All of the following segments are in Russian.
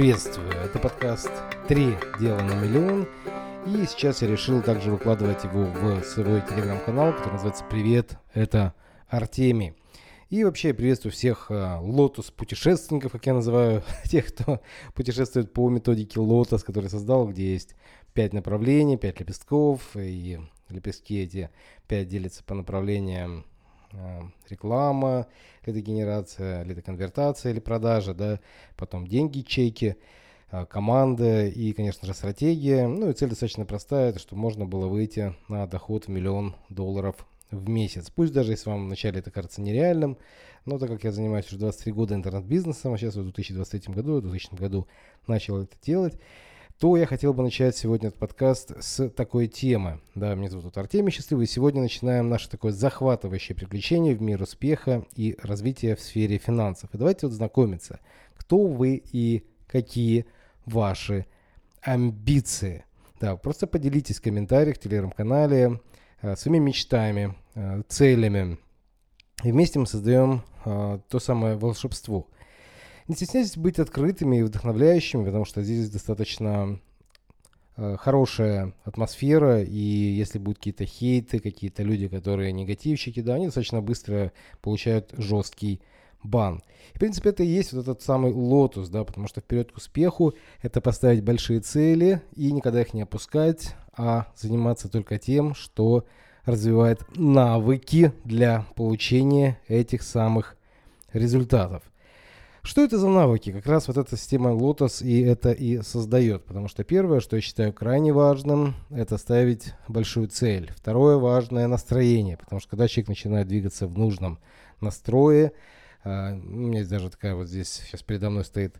Приветствую, это подкаст «Три дела на миллион». И сейчас я решил также выкладывать его в свой телеграм-канал, который называется «Привет, это Артемий». И вообще я приветствую всех лотос-путешественников, как я называю, тех, кто путешествует по методике лотос, который создал, где есть пять направлений, пять лепестков, и лепестки эти пять делятся по направлениям э, реклама, лидогенерация, лидоконвертация или продажа, да, потом деньги, чеки, э, команда и, конечно же, стратегия. Ну и цель достаточно простая, это чтобы можно было выйти на доход в миллион долларов в месяц. Пусть даже если вам вначале это кажется нереальным, но так как я занимаюсь уже 23 года интернет-бизнесом, а сейчас в 2023 году, в 2000 году начал это делать, то я хотел бы начать сегодня этот подкаст с такой темы. Да, меня зовут Артемий Счастливый, и сегодня начинаем наше такое захватывающее приключение в мир успеха и развития в сфере финансов. И давайте вот знакомиться, кто вы и какие ваши амбиции. Да, просто поделитесь в комментариях в телеграм-канале, Э, своими мечтами, э, целями. И вместе мы создаем э, то самое волшебство. Не стесняйтесь быть открытыми и вдохновляющими, потому что здесь достаточно хорошая атмосфера, и если будут какие-то хейты, какие-то люди, которые негативщики, да, они достаточно быстро получают жесткий бан. И, в принципе, это и есть вот этот самый Lotus, да, потому что вперед к успеху это поставить большие цели и никогда их не опускать, а заниматься только тем, что развивает навыки для получения этих самых результатов. Что это за навыки? Как раз вот эта система Lotus и это и создает. Потому что первое, что я считаю крайне важным, это ставить большую цель. Второе важное настроение. Потому что когда человек начинает двигаться в нужном настрое, а, у меня есть даже такая вот здесь, сейчас передо мной стоит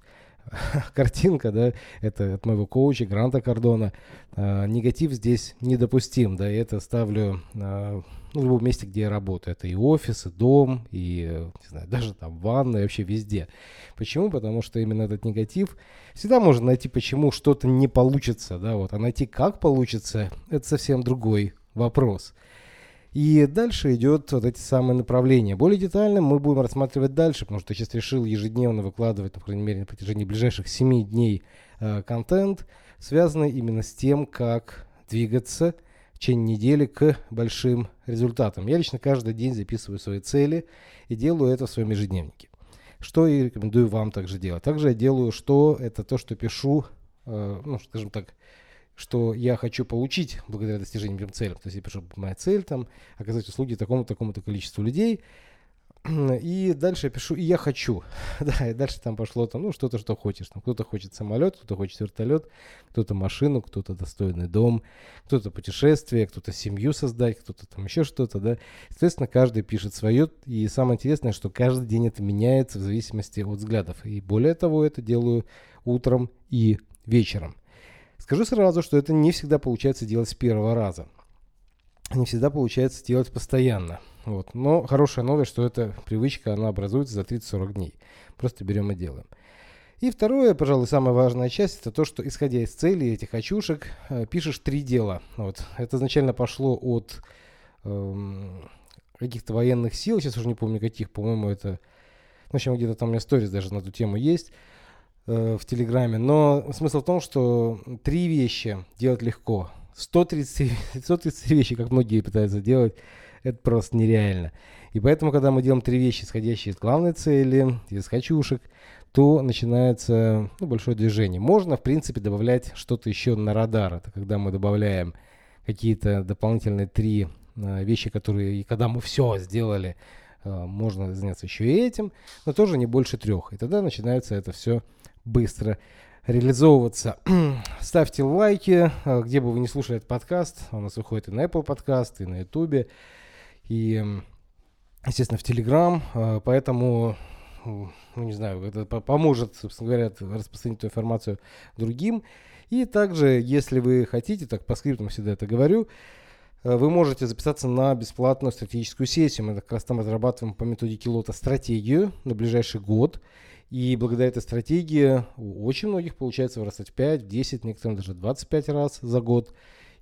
картинка, да, это от моего коуча Гранта Кордона. А, негатив здесь недопустим, да, и это ставлю а, ну, в любом месте, где я работаю. Это и офис, и дом, и, не знаю, даже там ванна, и вообще везде. Почему? Потому что именно этот негатив всегда можно найти, почему что-то не получится, да, вот, а найти, как получится, это совсем другой вопрос. И дальше идет вот эти самые направления. Более детально мы будем рассматривать дальше, потому что я сейчас решил ежедневно выкладывать, по крайней мере, на протяжении ближайших 7 дней э, контент, связанный именно с тем, как двигаться в течение недели к большим результатам. Я лично каждый день записываю свои цели и делаю это в своем ежедневнике. Что и рекомендую вам также делать. Также я делаю, что это то, что пишу, э, ну, скажем так, что я хочу получить благодаря достижению прям цели. То есть я пишу, моя цель там, оказать услуги такому-то, такому-то количеству людей. И дальше я пишу, и я хочу. да, и дальше там пошло там, ну, что-то, что хочешь. Там кто-то хочет самолет, кто-то хочет вертолет, кто-то машину, кто-то достойный дом, кто-то путешествие, кто-то семью создать, кто-то там еще что-то, да. Соответственно, каждый пишет свое. И самое интересное, что каждый день это меняется в зависимости от взглядов. И более того, это делаю утром и вечером. Скажу сразу, что это не всегда получается делать с первого раза. Не всегда получается делать постоянно. Вот. Но хорошая новость, что эта привычка, она образуется за 30-40 дней. Просто берем и делаем. И второе, пожалуй, самая важная часть, это то, что исходя из целей этих очушек, э, пишешь три дела. Вот. Это изначально пошло от эм, каких-то военных сил, сейчас уже не помню каких, по-моему, это... В общем, где-то там у меня сторис даже на эту тему есть. Э, в Телеграме. Но смысл в том, что три вещи делать легко. 130, 133 вещи, как многие пытаются делать, это просто нереально. И поэтому, когда мы делаем три вещи, исходящие из главной цели, из хочушек, то начинается ну, большое движение. Можно, в принципе, добавлять что-то еще на радар. Это когда мы добавляем какие-то дополнительные три э, вещи, которые, и когда мы все сделали, э, можно заняться еще и этим, но тоже не больше трех. И тогда начинается это все быстро реализовываться. Ставьте лайки, а, где бы вы не слушали этот подкаст. Он у нас выходит и на Apple подкаст, и на YouTube, и, естественно, в Telegram. А, поэтому, ну, не знаю, это поможет, собственно говоря, распространить эту информацию другим. И также, если вы хотите, так по скриптам всегда это говорю, а, вы можете записаться на бесплатную стратегическую сессию. Мы как раз там разрабатываем по методике лота стратегию на ближайший год. И благодаря этой стратегии у очень многих получается вырастать в 5, 10, некоторым даже 25 раз за год.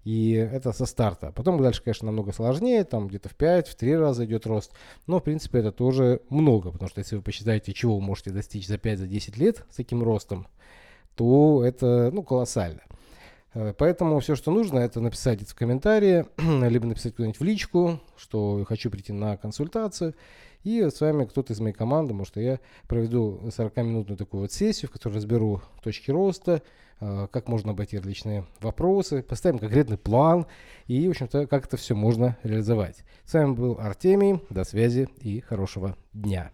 И это со старта. Потом дальше, конечно, намного сложнее, там где-то в 5, в 3 раза идет рост. Но, в принципе, это тоже много, потому что если вы посчитаете, чего вы можете достичь за 5-10 за лет с таким ростом, то это ну, колоссально. Э, поэтому все, что нужно, это написать это в комментарии, либо написать куда-нибудь в личку, что хочу прийти на консультацию. И с вами кто-то из моей команды, может, я проведу 40-минутную такую вот сессию, в которой разберу точки роста, э, как можно обойти различные вопросы, поставим конкретный план и, в общем-то, как это все можно реализовать. С вами был Артемий. До связи и хорошего дня.